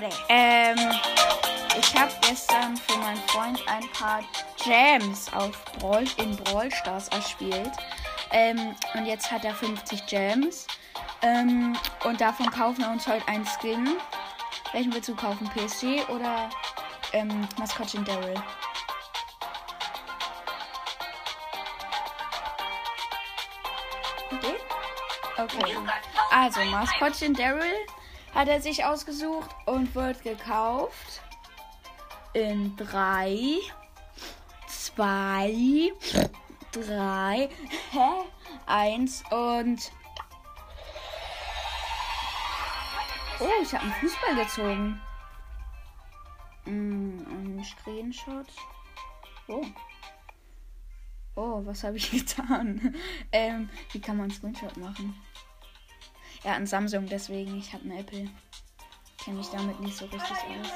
Leute. Ähm, ich habe gestern für meinen Freund ein paar Gems auf Brawl, in Brawl Stars erspielt. Ähm, und jetzt hat er 50 Gems. Ähm, und davon kaufen wir uns heute einen Skin. Welchen willst du kaufen? PSG oder ähm, Maskottchen Daryl? Den? Okay. Also, Maskottchen Daryl hat er sich ausgesucht und wird gekauft. In 3, 2, 3, 1 und. Oh, ich habe einen Fußball gezogen. Mm, ein Screenshot. Oh. Oh, was habe ich getan? ähm, wie kann man einen Screenshot machen? Er hat ein Samsung, deswegen ich habe einen Apple. Kenne mich damit nicht so richtig aus.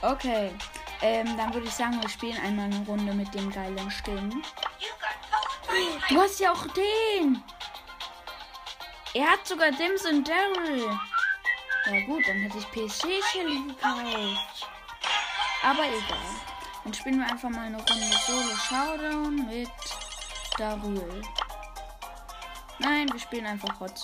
Okay, ähm, dann würde ich sagen, wir spielen einmal eine Runde mit dem geilen Skin. Du hast ja auch den. Er hat sogar Dims und Daryl. Ja gut, dann hätte ich Shelly gekauft. Aber egal. Dann spielen wir einfach mal eine Runde Solo Showdown mit Darul. Nein, wir spielen einfach Hot.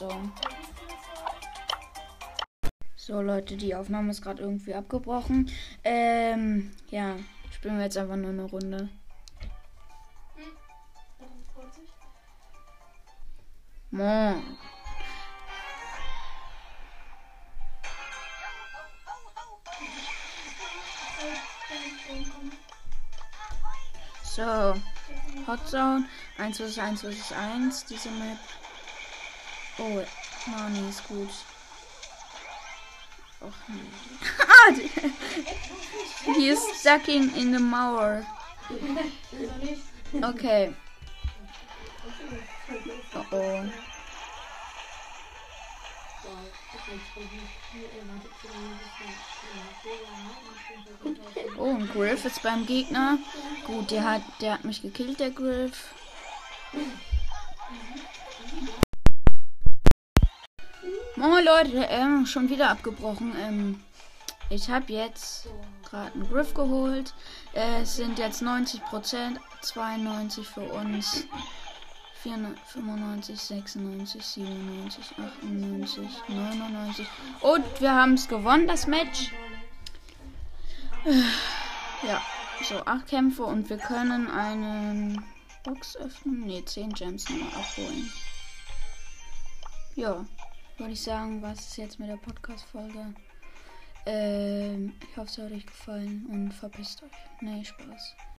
So Leute, die Aufnahme ist gerade irgendwie abgebrochen. Ähm, ja, spielen wir jetzt einfach nur eine Runde. Moin. So, Hot Zone, 1 vs 1 vs 1, diese Map. Oh, Mani ist gut. Och nee. He is stucking in the mauer. Okay. Oh oh. Oh, ein Griff ist beim Gegner. Gut, der hat, der hat mich gekillt, der Griff. Moin Leute, ähm, schon wieder abgebrochen. Ähm, ich habe jetzt gerade einen Griff geholt. Äh, es sind jetzt 90%, 92 für uns. 95, 96, 97, 98, 99. Und wir haben es gewonnen, das Match. Ja, so 8 Kämpfe und wir können einen Box öffnen. Ne, 10 Gems noch abholen. Ja, würde ich sagen, was ist jetzt mit der Podcast-Folge? Ähm, ich hoffe, es hat euch gefallen und verpisst euch. Nee, Spaß.